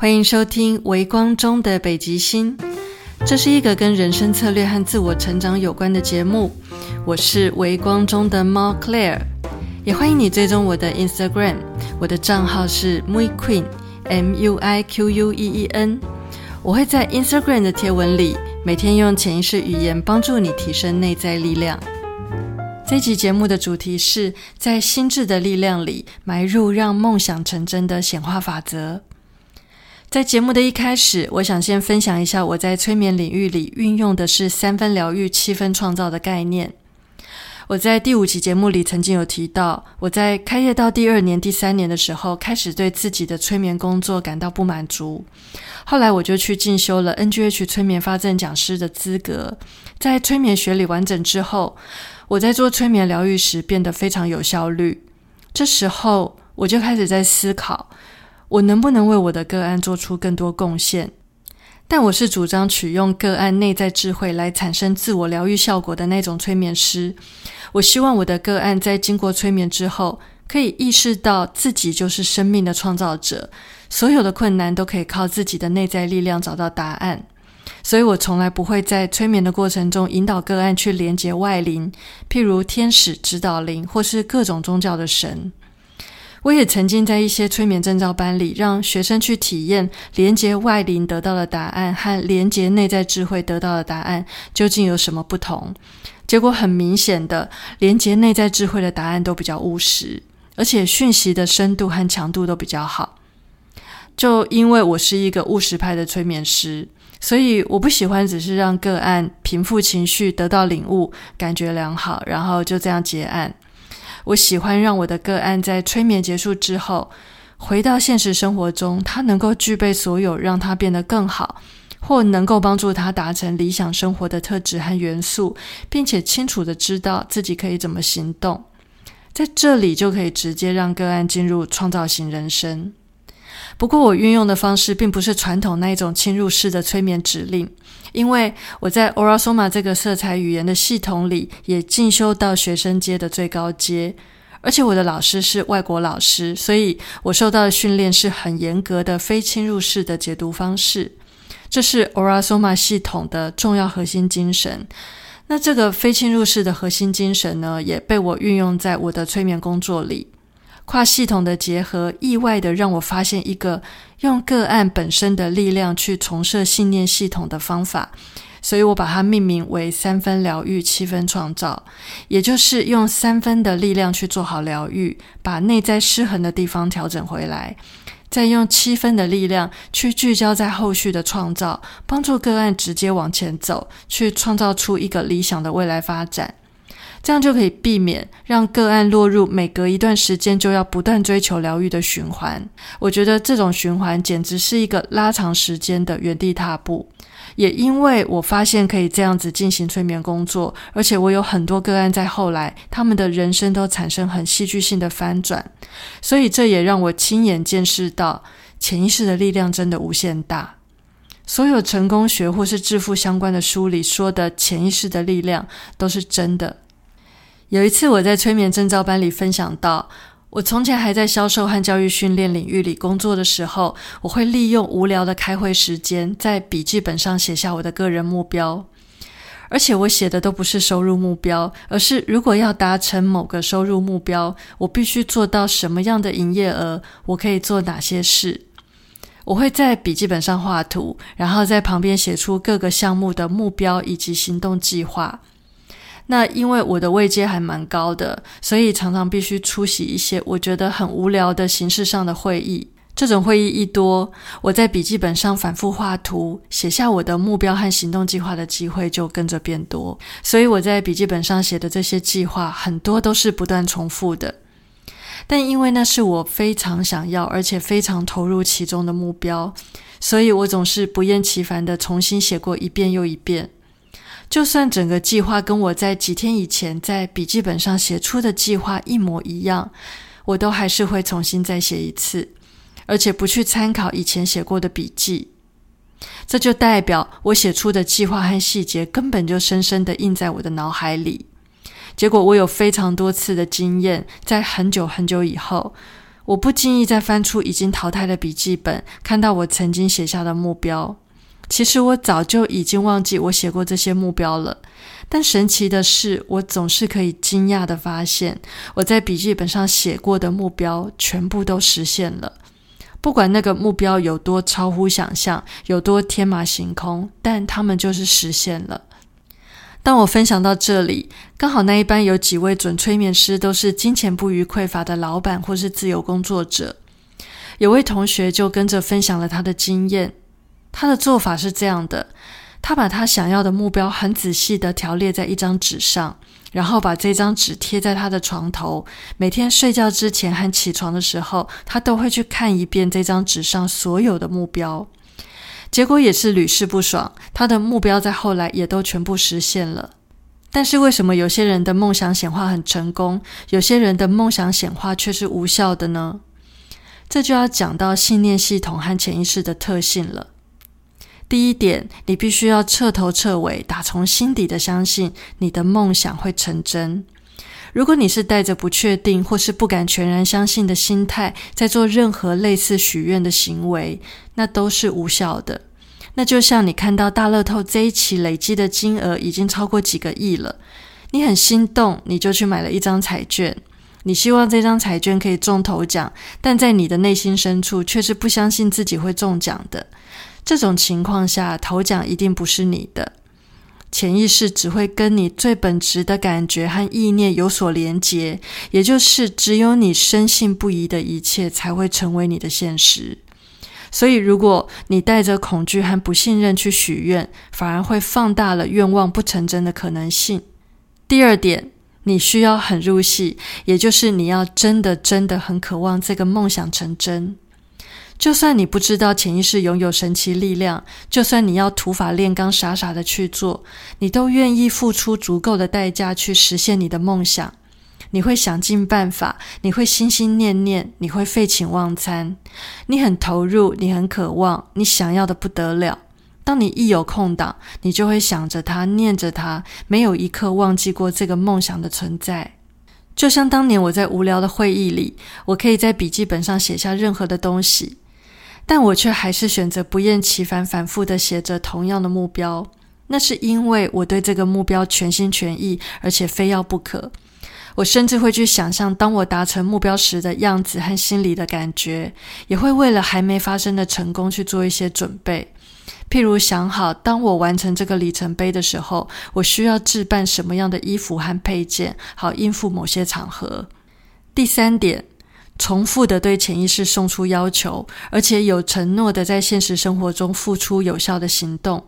欢迎收听《微光中的北极星》，这是一个跟人生策略和自我成长有关的节目。我是微光中的猫 Claire，也欢迎你追踪我的 Instagram，我的账号是 Mui Queen，M U I Q U E E N。我会在 Instagram 的贴文里，每天用潜意识语言帮助你提升内在力量。这集节目的主题是在心智的力量里埋入让梦想成真的显化法则。在节目的一开始，我想先分享一下我在催眠领域里运用的是三分疗愈、七分创造的概念。我在第五集节目里曾经有提到，我在开业到第二年、第三年的时候，开始对自己的催眠工作感到不满足。后来我就去进修了 NGH 催眠发证讲师的资格，在催眠学里完整之后。我在做催眠疗愈时变得非常有效率。这时候，我就开始在思考，我能不能为我的个案做出更多贡献。但我是主张取用个案内在智慧来产生自我疗愈效果的那种催眠师。我希望我的个案在经过催眠之后，可以意识到自己就是生命的创造者，所有的困难都可以靠自己的内在力量找到答案。所以我从来不会在催眠的过程中引导个案去连接外灵，譬如天使、指导灵，或是各种宗教的神。我也曾经在一些催眠证照班里，让学生去体验连接外灵得到的答案和连接内在智慧得到的答案究竟有什么不同。结果很明显的，连接内在智慧的答案都比较务实，而且讯息的深度和强度都比较好。就因为我是一个务实派的催眠师。所以我不喜欢只是让个案平复情绪、得到领悟、感觉良好，然后就这样结案。我喜欢让我的个案在催眠结束之后，回到现实生活中，他能够具备所有让他变得更好，或能够帮助他达成理想生活的特质和元素，并且清楚的知道自己可以怎么行动，在这里就可以直接让个案进入创造型人生。不过，我运用的方式并不是传统那一种侵入式的催眠指令，因为我在 Orasoma 这个色彩语言的系统里也进修到学生阶的最高阶，而且我的老师是外国老师，所以我受到的训练是很严格的非侵入式的解读方式。这是 Orasoma 系统的重要核心精神。那这个非侵入式的核心精神呢，也被我运用在我的催眠工作里。跨系统的结合，意外的让我发现一个用个案本身的力量去重设信念系统的方法，所以我把它命名为三分疗愈、七分创造，也就是用三分的力量去做好疗愈，把内在失衡的地方调整回来，再用七分的力量去聚焦在后续的创造，帮助个案直接往前走，去创造出一个理想的未来发展。这样就可以避免让个案落入每隔一段时间就要不断追求疗愈的循环。我觉得这种循环简直是一个拉长时间的原地踏步。也因为我发现可以这样子进行催眠工作，而且我有很多个案在后来他们的人生都产生很戏剧性的翻转，所以这也让我亲眼见识到潜意识的力量真的无限大。所有成功学或是致富相关的书里说的潜意识的力量都是真的。有一次，我在催眠证照班里分享到，我从前还在销售和教育训练领域里工作的时候，我会利用无聊的开会时间，在笔记本上写下我的个人目标，而且我写的都不是收入目标，而是如果要达成某个收入目标，我必须做到什么样的营业额，我可以做哪些事。我会在笔记本上画图，然后在旁边写出各个项目的目标以及行动计划。那因为我的位阶还蛮高的，所以常常必须出席一些我觉得很无聊的形式上的会议。这种会议一多，我在笔记本上反复画图、写下我的目标和行动计划的机会就跟着变多。所以我在笔记本上写的这些计划，很多都是不断重复的。但因为那是我非常想要而且非常投入其中的目标，所以我总是不厌其烦的重新写过一遍又一遍。就算整个计划跟我在几天以前在笔记本上写出的计划一模一样，我都还是会重新再写一次，而且不去参考以前写过的笔记。这就代表我写出的计划和细节根本就深深的印在我的脑海里。结果我有非常多次的经验，在很久很久以后，我不经意再翻出已经淘汰的笔记本，看到我曾经写下的目标。其实我早就已经忘记我写过这些目标了。但神奇的是，我总是可以惊讶的发现，我在笔记本上写过的目标全部都实现了。不管那个目标有多超乎想象，有多天马行空，但他们就是实现了。当我分享到这里，刚好那一班有几位准催眠师都是金钱不虞匮乏的老板或是自由工作者。有位同学就跟着分享了他的经验，他的做法是这样的：他把他想要的目标很仔细的条列在一张纸上，然后把这张纸贴在他的床头。每天睡觉之前和起床的时候，他都会去看一遍这张纸上所有的目标。结果也是屡试不爽，他的目标在后来也都全部实现了。但是为什么有些人的梦想显化很成功，有些人的梦想显化却是无效的呢？这就要讲到信念系统和潜意识的特性了。第一点，你必须要彻头彻尾、打从心底的相信你的梦想会成真。如果你是带着不确定或是不敢全然相信的心态，在做任何类似许愿的行为，那都是无效的。那就像你看到大乐透这一期累积的金额已经超过几个亿了，你很心动，你就去买了一张彩券，你希望这张彩券可以中头奖，但在你的内心深处却是不相信自己会中奖的。这种情况下，头奖一定不是你的。潜意识只会跟你最本质的感觉和意念有所连结，也就是只有你深信不疑的一切才会成为你的现实。所以，如果你带着恐惧和不信任去许愿，反而会放大了愿望不成真的可能性。第二点，你需要很入戏，也就是你要真的真的很渴望这个梦想成真。就算你不知道潜意识拥有神奇力量，就算你要土法炼钢、傻傻的去做，你都愿意付出足够的代价去实现你的梦想。你会想尽办法，你会心心念念，你会废寝忘餐，你很投入，你很渴望，你想要的不得了。当你一有空档，你就会想着他，念着他，没有一刻忘记过这个梦想的存在。就像当年我在无聊的会议里，我可以在笔记本上写下任何的东西。但我却还是选择不厌其烦、反复的写着同样的目标，那是因为我对这个目标全心全意，而且非要不可。我甚至会去想象，当我达成目标时的样子和心里的感觉，也会为了还没发生的成功去做一些准备。譬如想好，当我完成这个里程碑的时候，我需要置办什么样的衣服和配件，好应付某些场合。第三点。重复的对潜意识送出要求，而且有承诺的在现实生活中付出有效的行动。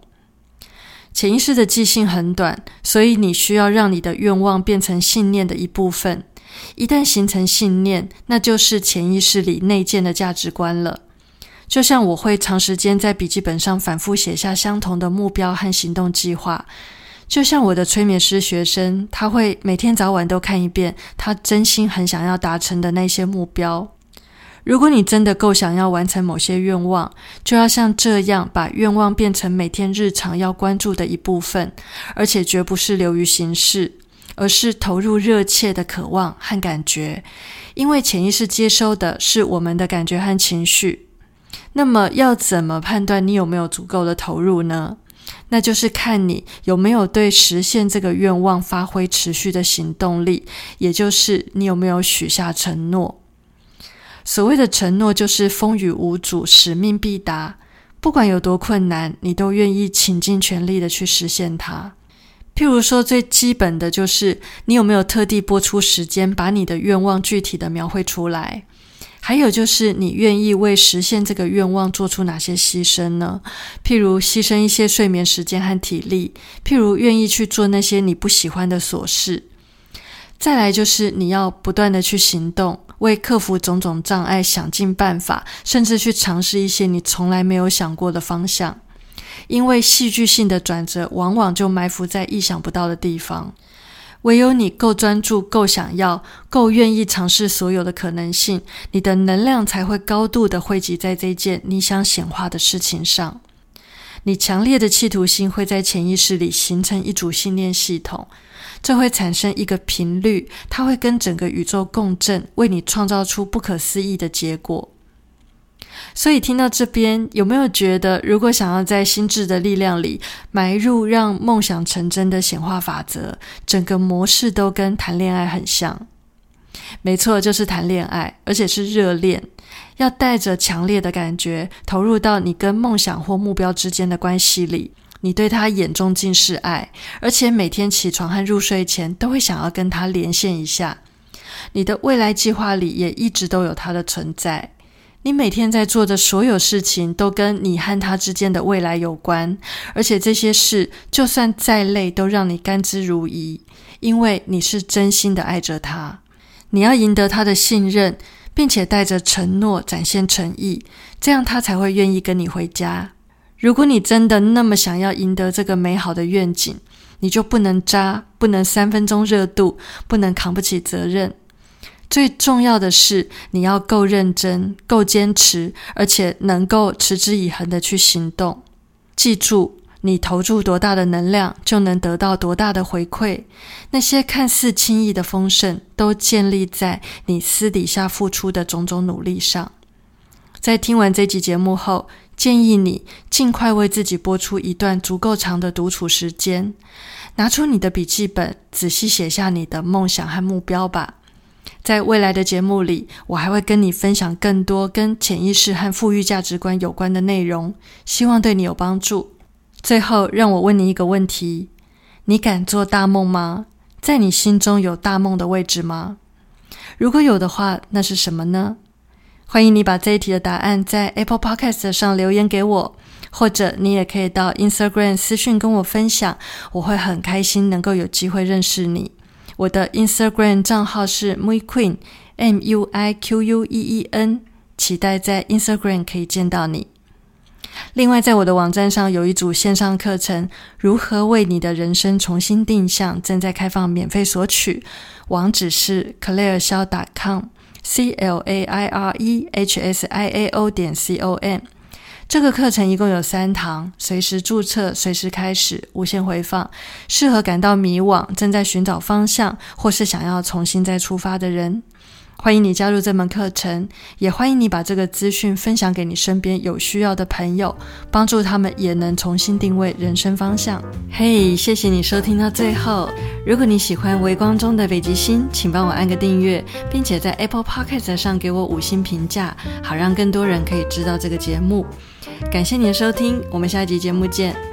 潜意识的记性很短，所以你需要让你的愿望变成信念的一部分。一旦形成信念，那就是潜意识里内建的价值观了。就像我会长时间在笔记本上反复写下相同的目标和行动计划。就像我的催眠师学生，他会每天早晚都看一遍他真心很想要达成的那些目标。如果你真的够想要完成某些愿望，就要像这样把愿望变成每天日常要关注的一部分，而且绝不是流于形式，而是投入热切的渴望和感觉。因为潜意识接收的是我们的感觉和情绪。那么，要怎么判断你有没有足够的投入呢？那就是看你有没有对实现这个愿望发挥持续的行动力，也就是你有没有许下承诺。所谓的承诺，就是风雨无阻、使命必达，不管有多困难，你都愿意倾尽全力的去实现它。譬如说，最基本的就是你有没有特地拨出时间，把你的愿望具体的描绘出来。还有就是，你愿意为实现这个愿望做出哪些牺牲呢？譬如牺牲一些睡眠时间和体力，譬如愿意去做那些你不喜欢的琐事。再来就是你要不断的去行动，为克服种种障碍想尽办法，甚至去尝试一些你从来没有想过的方向。因为戏剧性的转折往往就埋伏在意想不到的地方。唯有你够专注、够想要、够愿意尝试所有的可能性，你的能量才会高度的汇集在这件你想显化的事情上。你强烈的企图心会在潜意识里形成一组信念系统，这会产生一个频率，它会跟整个宇宙共振，为你创造出不可思议的结果。所以听到这边，有没有觉得，如果想要在心智的力量里埋入让梦想成真的显化法则，整个模式都跟谈恋爱很像？没错，就是谈恋爱，而且是热恋，要带着强烈的感觉投入到你跟梦想或目标之间的关系里。你对他眼中尽是爱，而且每天起床和入睡前都会想要跟他连线一下。你的未来计划里也一直都有他的存在。你每天在做的所有事情都跟你和他之间的未来有关，而且这些事就算再累，都让你甘之如饴，因为你是真心的爱着他。你要赢得他的信任，并且带着承诺展现诚意，这样他才会愿意跟你回家。如果你真的那么想要赢得这个美好的愿景，你就不能渣，不能三分钟热度，不能扛不起责任。最重要的是，你要够认真、够坚持，而且能够持之以恒的去行动。记住，你投注多大的能量，就能得到多大的回馈。那些看似轻易的丰盛，都建立在你私底下付出的种种努力上。在听完这集节目后，建议你尽快为自己播出一段足够长的独处时间，拿出你的笔记本，仔细写下你的梦想和目标吧。在未来的节目里，我还会跟你分享更多跟潜意识和富裕价值观有关的内容，希望对你有帮助。最后，让我问你一个问题：你敢做大梦吗？在你心中有大梦的位置吗？如果有的话，那是什么呢？欢迎你把这一题的答案在 Apple Podcast 上留言给我，或者你也可以到 Instagram 私讯跟我分享，我会很开心能够有机会认识你。我的 Instagram 账号是 muiqueen，M U I Q U E E N，期待在 Instagram 可以见到你。另外，在我的网站上有一组线上课程，如何为你的人生重新定向，正在开放免费索取，网址是 clairesiao.com，C L A I R E H S I A O 点 C O M。这个课程一共有三堂，随时注册，随时开始，无限回放，适合感到迷惘、正在寻找方向，或是想要重新再出发的人。欢迎你加入这门课程，也欢迎你把这个资讯分享给你身边有需要的朋友，帮助他们也能重新定位人生方向。嘿，谢谢你收听到最后。如果你喜欢《微光中的北极星》，请帮我按个订阅，并且在 Apple Podcast 上给我五星评价，好让更多人可以知道这个节目。感谢您的收听，我们下一集节目见。